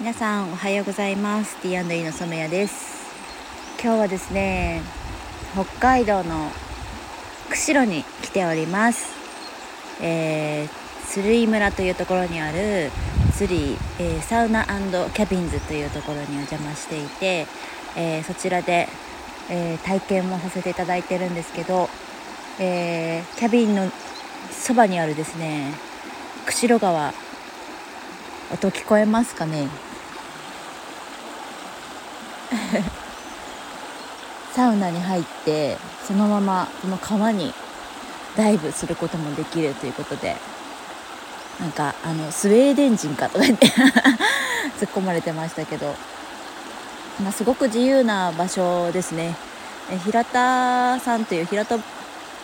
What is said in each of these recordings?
皆さんおはようございます。T&E の染谷です。今日はですね北海道の釧路に来ております。えー、鶴居村というところにある釣り、えー、サウナキャビンズというところにお邪魔していて、えー、そちらで、え、体験もさせていただいてるんですけど、えキャビンのそばにあるですね釧路川音聞こえますかね？サウナに入ってそのままこの川にダイブすることもできるということでなんかあのスウェーデン人かとか言って 突っ込まれてましたけど、まあ、すごく自由な場所ですね。平田さんという平田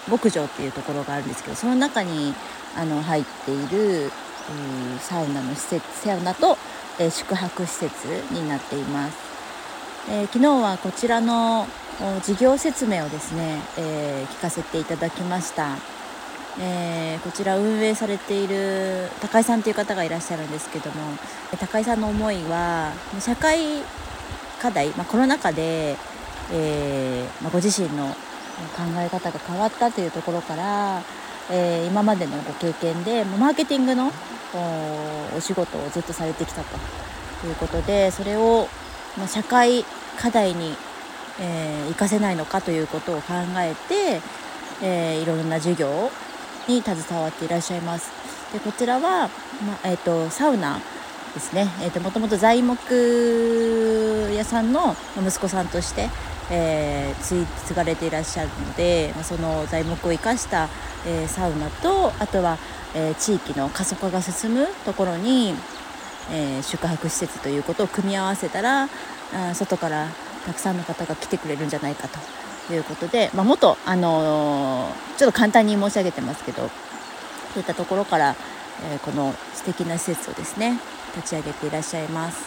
牧場っていうところがあるんですけどその中にあの入っているサウナの施設サウナと、え、宿泊施設になっています、えー、昨日はこちらの事業説明をですね、えー、聞かせていただきました、えこちら運営されている高井さんという方がいらっしゃるんですけども高井さんの思いは社会課題、まあ、コロナ禍で、えまあ、ご自身の考え方が変わったというところからえ、今までのご経験でマーケティングのお仕事をずっとされてきたということでそれを、まあ、社会課題に、えー、活かせないのかということを考えて、えー、いろんな授業に携わっていらっしゃいます。でこちらは、まあえーと、サウナですね、えーと、もともと材木屋さんの息子さんとして、えー、継がれていらっしゃるので、まあ、その材木を生かした、えー、サウナとあとは、えー、地域の過疎化が進むところに、え宿泊施設ということを組み合わせたらあ外からたくさんの方が来てくれるんじゃないかということで、まあ、元、あのちょっと簡単に申し上げてますけどそういったところから、えこの素敵な施設をですね立ち上げていらっしゃいます。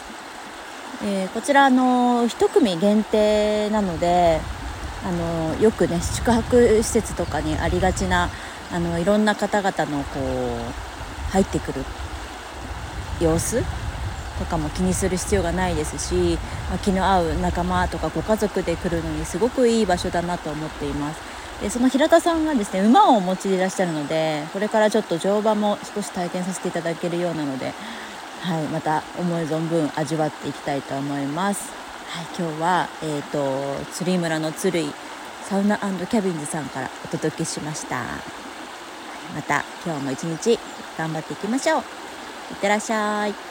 えー、こちらあの1組限定なのであのよくね宿泊施設とかにありがちなあのいろんな方々のこう入ってくる様子とかも気にする必要がないですし、まあ、気の合う仲間とかご家族で来るのにすごくいい場所だなと思っていますでその平田さんがですね馬をお持ちでいらっしゃるのでこれからちょっと乗馬も少し体験させていただけるようなのではい、また思い存分味わっていきたいと思います。はい、今日は、えーと、釣り村の鶴居サウナキャビンズさんからお届けしました。また今日も一日頑張っていきましょう。いってらっしゃい。